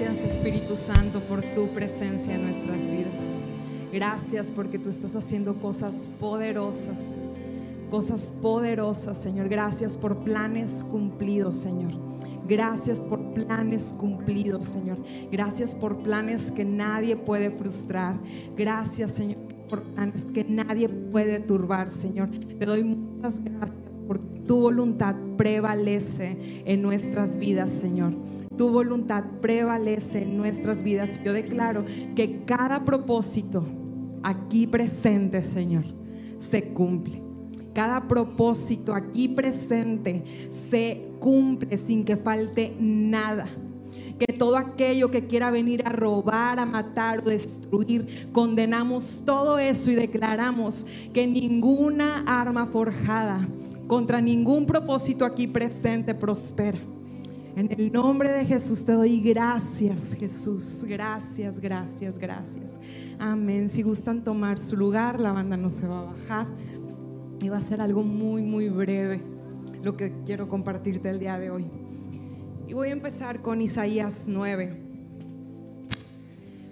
Gracias Espíritu Santo por tu presencia en nuestras vidas. Gracias porque tú estás haciendo cosas poderosas, cosas poderosas, Señor. Gracias por planes cumplidos, Señor. Gracias por planes cumplidos, Señor. Gracias por planes que nadie puede frustrar. Gracias, Señor, por planes que nadie puede turbar, Señor. Te doy muchas gracias porque tu voluntad prevalece en nuestras vidas, Señor tu voluntad prevalece en nuestras vidas. Yo declaro que cada propósito aquí presente, Señor, se cumple. Cada propósito aquí presente se cumple sin que falte nada. Que todo aquello que quiera venir a robar, a matar o destruir, condenamos todo eso y declaramos que ninguna arma forjada contra ningún propósito aquí presente prospera. En el nombre de Jesús te doy gracias, Jesús. Gracias, gracias, gracias. Amén. Si gustan tomar su lugar, la banda no se va a bajar. Y va a ser algo muy, muy breve lo que quiero compartirte el día de hoy. Y voy a empezar con Isaías 9,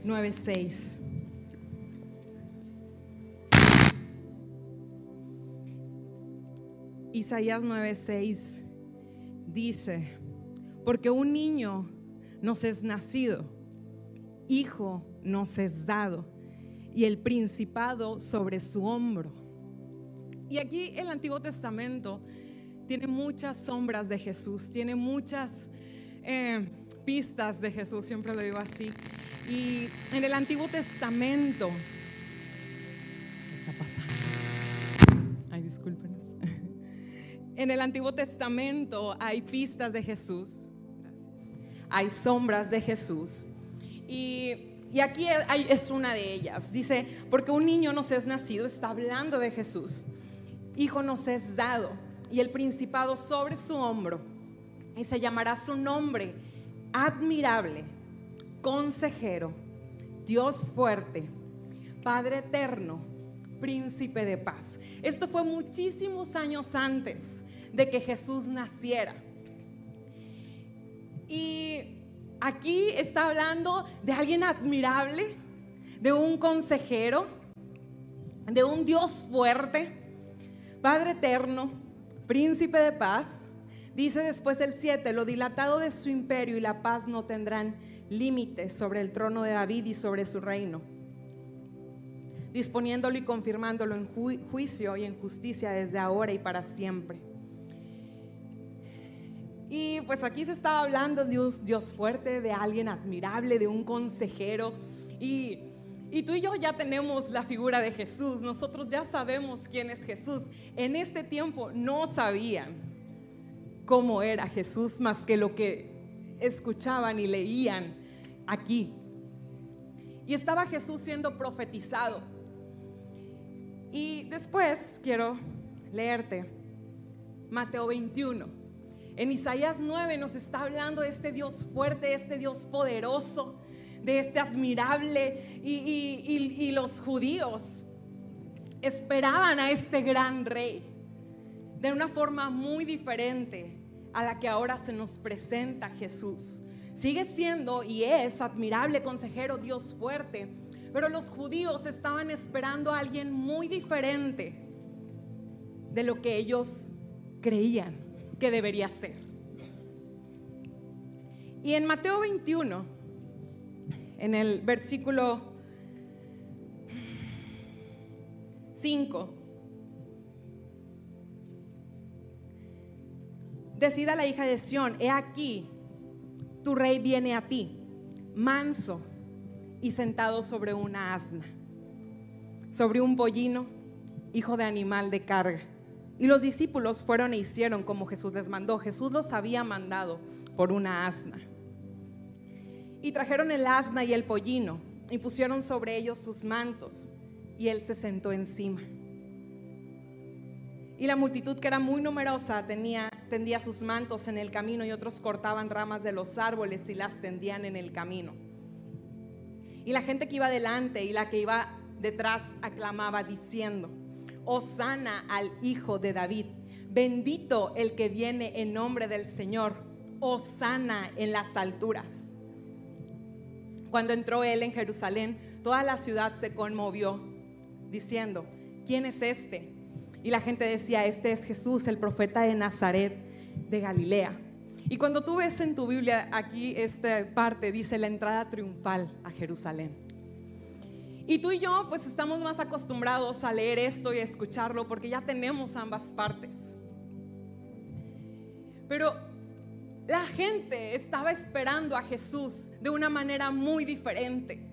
9, 6. Isaías 9:6 dice, porque un niño nos es nacido, hijo nos es dado, y el principado sobre su hombro. Y aquí el Antiguo Testamento tiene muchas sombras de Jesús, tiene muchas eh, pistas de Jesús, siempre lo digo así. Y en el Antiguo Testamento, ¿qué está pasando? Ay, discúlpenos. En el Antiguo Testamento hay pistas de Jesús hay sombras de Jesús. Y, aquí es una de ellas. Dice, porque un niño nos es nacido, está hablando de Jesús. Hijo nos es dado y el principado sobre su hombro. Y se llamará su nombre admirable, consejero, Dios fuerte, Padre eterno, príncipe de paz. Esto fue muchísimos años antes de que Jesús naciera. Y aquí está hablando de alguien admirable, de un consejero, de un Dios fuerte, Padre eterno, príncipe de paz. Dice después el 7, lo dilatado de su imperio y la paz no tendrán límites sobre el trono de David y sobre su reino, disponiéndolo y confirmándolo en juicio y en justicia desde ahora y para siempre. Y pues aquí se estaba hablando de un Dios fuerte, de alguien admirable, de un consejero. Y, y tú y yo ya tenemos la figura de Jesús, nosotros ya sabemos quién es Jesús. En este tiempo no sabían cómo era Jesús más que lo que escuchaban y leían aquí. Y estaba Jesús siendo profetizado. Y después quiero leerte Mateo 21 en Isaías 9 nos está hablando de este Dios fuerte, este Dios poderoso, de este admirable. Y, los judíos esperaban a este gran rey de una forma muy diferente a la que ahora se nos presenta Jesús. Sigue siendo y es admirable consejero, Dios fuerte, pero los judíos estaban esperando a alguien muy diferente de lo que ellos creían que debería ser. Y en Mateo 21, en el versículo 5, decida la hija de Sión, he aquí, tu rey viene a ti, manso y sentado sobre una asna, sobre un pollino, hijo de animal de carga. Y los discípulos fueron e hicieron como Jesús les mandó. Jesús los había mandado por una asna. Y trajeron el asna y el pollino y pusieron sobre ellos sus mantos y él se sentó encima. Y la multitud que era muy numerosa tenía, tendía sus mantos en el camino y otros cortaban ramas de los árboles y las tendían en el camino. Y la gente que iba delante y la que iba detrás aclamaba diciendo, Osana al Hijo de David. Bendito el que viene en nombre del Señor. Osana en las alturas. Cuando entró él en Jerusalén, toda la ciudad se conmovió, diciendo, ¿quién es este? Y la gente decía, este es Jesús, el profeta de Nazaret de Galilea. Y cuando tú ves en tu Biblia aquí esta parte, dice la entrada triunfal a Jerusalén. Y tú y yo pues estamos más acostumbrados a leer esto y a escucharlo porque ya tenemos ambas partes. Pero la gente estaba esperando a Jesús de una manera muy diferente.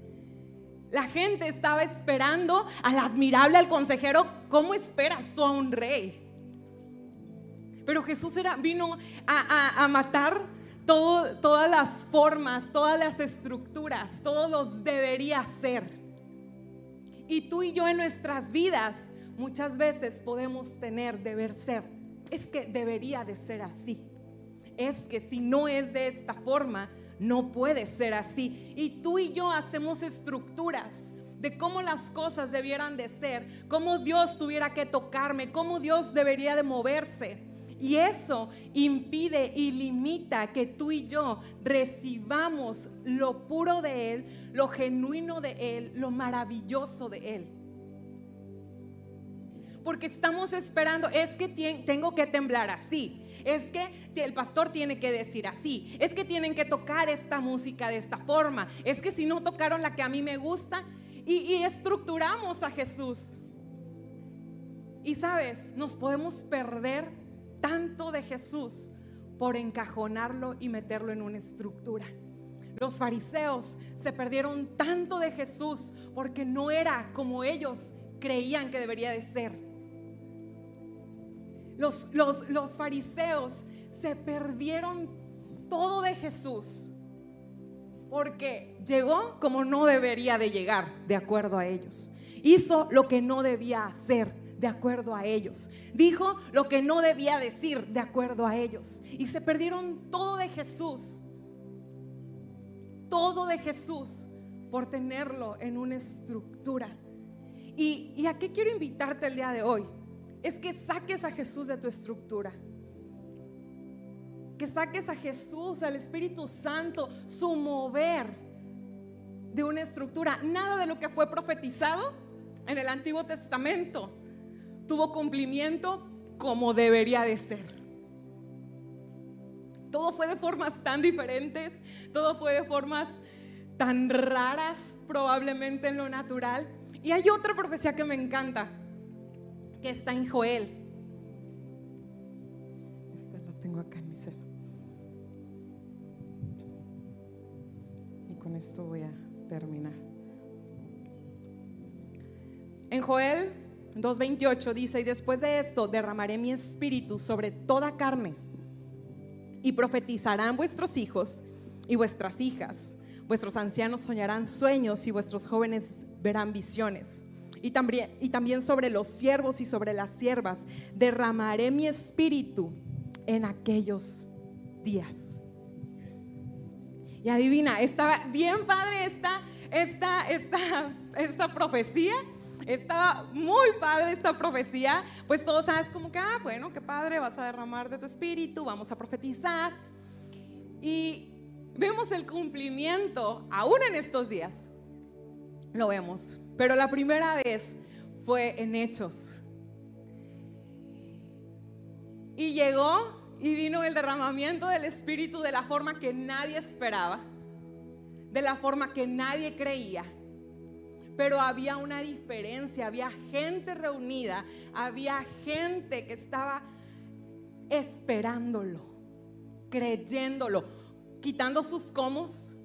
La gente estaba esperando al admirable, al consejero. ¿Cómo esperas tú a un rey? Pero Jesús era, vino a, matar todas las formas, todas las estructuras, todos los debería ser. Y tú y yo en nuestras vidas muchas veces podemos tener deber ser. Es que debería de ser así. Es que si no es de esta forma, no puede ser así. Y tú y yo hacemos estructuras de cómo las cosas debieran de ser, cómo Dios tuviera que tocarme, cómo Dios debería de moverse. Y eso impide y limita que tú y yo recibamos lo puro de Él, lo genuino de Él, lo maravilloso de Él. Porque estamos esperando, es que tengo que temblar así, es que el pastor tiene que decir así, es que tienen que tocar esta música de esta forma, es que si no tocaron la que a mí me gusta y, estructuramos a Jesús. Y sabes, nos podemos perder tanto de Jesús por encajonarlo y meterlo en una estructura. Los fariseos se perdieron tanto de Jesús porque no era como ellos creían que debería de ser. Los, los, los fariseos se perdieron todo de Jesús porque llegó como no debería de llegar, de acuerdo a ellos. Hizo lo que no debía hacer de acuerdo a ellos. Dijo lo que no debía decir de acuerdo a ellos. Y se perdieron todo de Jesús. Todo de Jesús por tenerlo en una estructura. Y, a qué quiero invitarte el día de hoy? Es que saques a Jesús de tu estructura. Que saques a Jesús, al Espíritu Santo, su mover de una estructura. Nada de lo que fue profetizado en el Antiguo Testamento tuvo cumplimiento como debería de ser. Todo fue de formas tan diferentes, todo fue de formas tan raras probablemente en lo natural. Y hay otra profecía que me encanta, que está en Joel. Esta la tengo acá en mi ser. Y con esto voy a terminar. En Joel 2.28 dice, y después de esto derramaré mi espíritu sobre toda carne y profetizarán vuestros hijos y vuestras hijas. Vuestros ancianos soñarán sueños y vuestros jóvenes verán visiones. Y también, y también sobre los siervos y sobre las siervas derramaré mi espíritu en aquellos días. Y adivina, estaba bien padre esta, esta, esta, esta profecía estaba muy padre esta profecía, pues todos sabes como que, ah, bueno, qué padre, vas a derramar de tu espíritu, vamos a profetizar. Y vemos el cumplimiento aún en estos días. Lo vemos. Pero la primera vez fue en hechos. Y llegó y vino el derramamiento del Espíritu de la forma que nadie esperaba, de la forma que nadie creía. Pero había una diferencia, había gente reunida, había gente que estaba esperándolo, creyéndolo, quitando sus comos.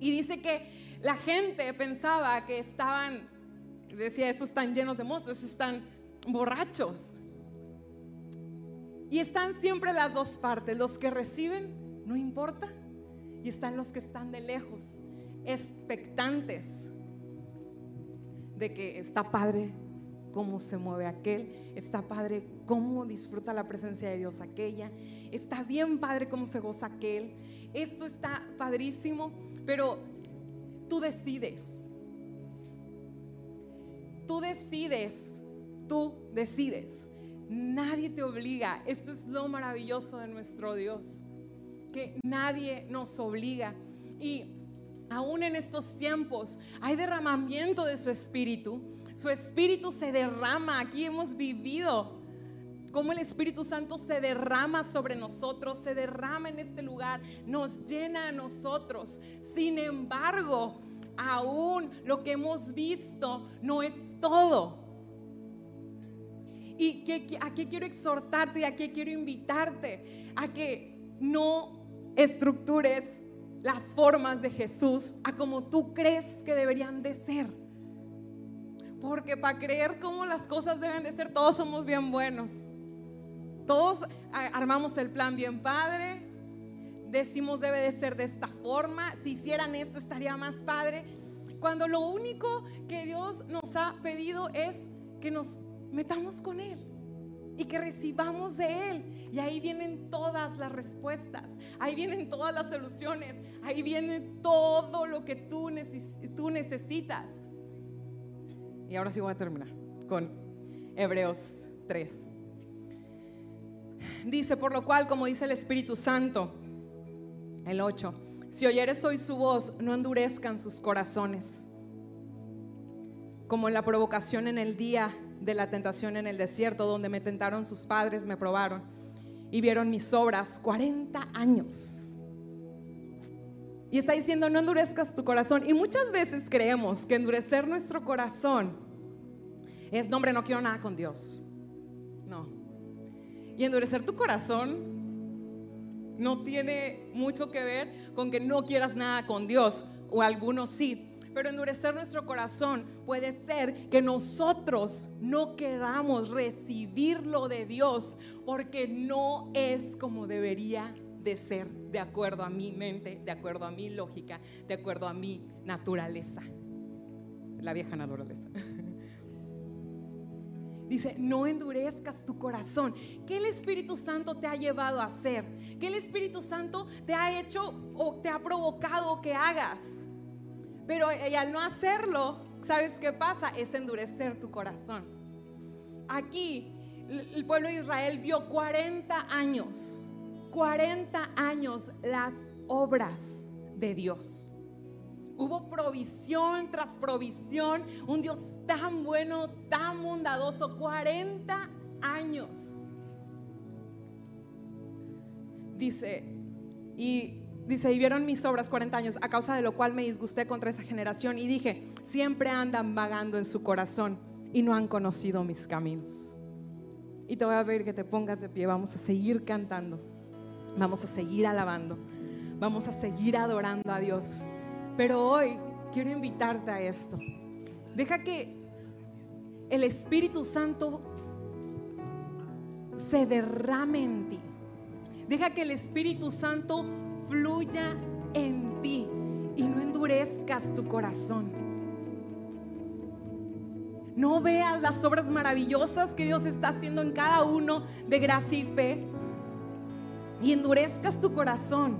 Y dice que la gente pensaba que estaban, decía, estos están llenos de monstruos, estos están borrachos. Y están siempre las dos partes, los que reciben, no importa, y están los que están de lejos, expectantes que está padre cómo se mueve aquel, está padre cómo disfruta la presencia de Dios aquella, está bien padre cómo se goza aquel, esto está padrísimo, pero tú decides, tú decides, tú decides, nadie te obliga, esto es lo maravilloso de nuestro Dios, que nadie nos obliga. Y aún en estos tiempos hay derramamiento de su espíritu. Su espíritu se derrama. Aquí hemos vivido cómo el Espíritu Santo se derrama sobre nosotros, se derrama en este lugar, nos llena a nosotros. Sin embargo, aún lo que hemos visto no es todo. ¿Y a qué quiero exhortarte y a qué quiero invitarte? A que no estructures las formas de Jesús a como tú crees que deberían de ser. Porque para creer cómo las cosas deben de ser, todos somos bien buenos. Todos armamos el plan bien padre. Decimos debe de ser de esta forma. Si hicieran esto estaría más padre. Cuando lo único que Dios nos ha pedido es que nos metamos con Él y que recibamos de Él. Y ahí vienen todas las respuestas, ahí vienen todas las soluciones, ahí viene todo lo que tú, necesitas. Y ahora sí voy a terminar con Hebreos 3. Dice, por lo cual, como dice el Espíritu Santo, el 8, si oyeres hoy su voz, no endurezcan sus corazones, como en la provocación en el día de la tentación en el desierto, donde me tentaron sus padres, me probaron y vieron mis obras 40 años. Y está diciendo, no endurezcas tu corazón. Y muchas veces creemos que endurecer nuestro corazón es, no, hombre, no quiero nada con Dios. No. Y endurecer tu corazón no tiene mucho que ver con que no quieras nada con Dios, o algunos sí. Pero endurecer nuestro corazón puede ser que nosotros no queramos recibirlo de Dios porque no es como debería de ser, de acuerdo a mi mente, de acuerdo a mi lógica, de acuerdo a mi naturaleza. La vieja naturaleza. Dice, no endurezcas tu corazón. ¿Qué el Espíritu Santo te ha llevado a hacer? ¿Qué el Espíritu Santo te ha hecho o te ha provocado que hagas? Pero al no hacerlo, ¿sabes qué pasa? Es endurecer tu corazón. Aquí el pueblo de Israel vio 40 años, 40 años las obras de Dios. Hubo provisión tras provisión, un Dios tan bueno, tan bondadoso, 40 años. Dice, y Dice, y vieron mis obras 40 años, a causa de lo cual me disgusté contra esa generación y dije, siempre andan vagando en su corazón y no han conocido mis caminos. Y te voy a pedir que te pongas de pie, vamos a seguir cantando, vamos a seguir alabando, vamos a seguir adorando a Dios. Pero hoy quiero invitarte a esto. Deja que el Espíritu Santo se derrame en ti. Deja que el Espíritu Santo fluya en ti y no endurezcas tu corazón. No veas las obras maravillosas que Dios está haciendo en cada uno de gracia y fe y endurezcas tu corazón.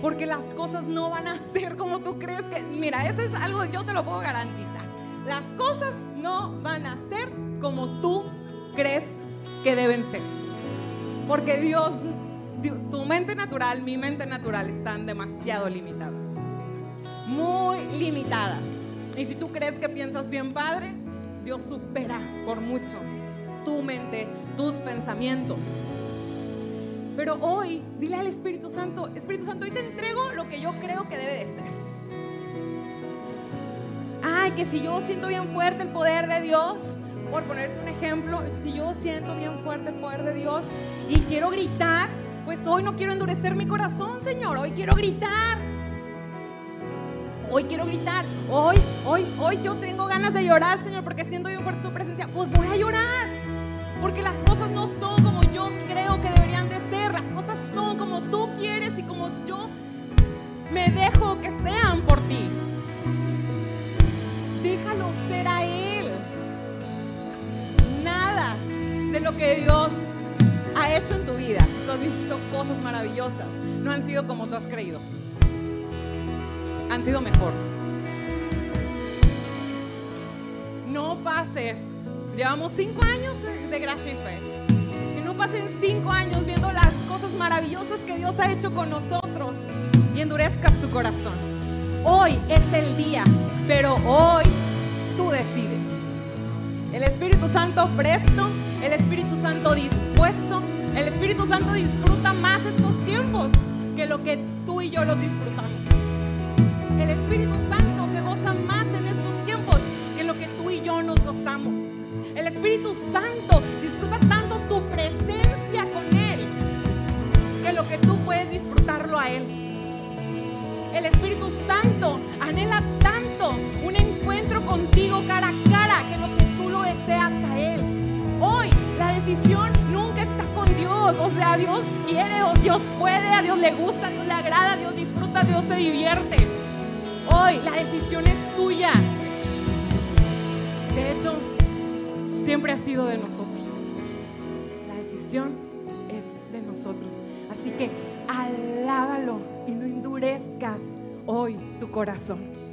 Porque las cosas no van a ser como tú crees que... Mira, eso es algo que yo te lo puedo garantizar. Las cosas no van a ser como tú crees que deben ser. Porque Dios tu mente natural, mi mente natural están demasiado limitadas. Muy limitadas. Y si tú crees que piensas bien, Padre, Dios supera por mucho tu mente, tus pensamientos. Pero hoy, dile al Espíritu Santo, Espíritu Santo, hoy te entrego lo que yo creo que debe de ser. Ay, que si yo siento bien fuerte el poder de Dios, por ponerte un ejemplo, si yo siento bien fuerte el poder de Dios y quiero gritar, pues hoy no quiero endurecer mi corazón, Señor. Hoy quiero gritar. Hoy quiero gritar. Hoy, hoy, hoy yo tengo ganas de llorar, Señor, porque siento bien fuerte tu presencia. Pues voy a llorar. Porque las cosas no son como yo creo que deberían de ser. Las cosas son como tú quieres y como yo me dejo que sean por ti. Déjalo ser a Él. Nada de lo que Dios hecho en tu vida, si tú has visto cosas maravillosas, no han sido como tú has creído. Han sido mejor. No pases. Llevamos cinco años de gracia y fe. Que no pasen cinco años viendo las cosas maravillosas que Dios ha hecho con nosotros y endurezcas tu corazón. Hoy es el día, pero hoy tú decides. El Espíritu Santo presto, el Espíritu Santo dispuesto, el Espíritu Santo disfruta más estos tiempos que lo que tú y yo los disfrutamos. El Espíritu Santo se goza más en estos tiempos que lo que tú y yo nos gozamos. El Espíritu Santo disfruta tanto tu presencia con Él que lo que tú puedes disfrutarlo a Él. El Espíritu Santo anhela tanto un encuentro contigo cara Dios quiere, Dios puede, a Dios le gusta, a Dios le agrada, a Dios disfruta, a Dios se divierte. Hoy la decisión es tuya. De hecho, siempre ha sido de nosotros. La decisión es de nosotros. Así que alábalo y no endurezcas hoy tu corazón.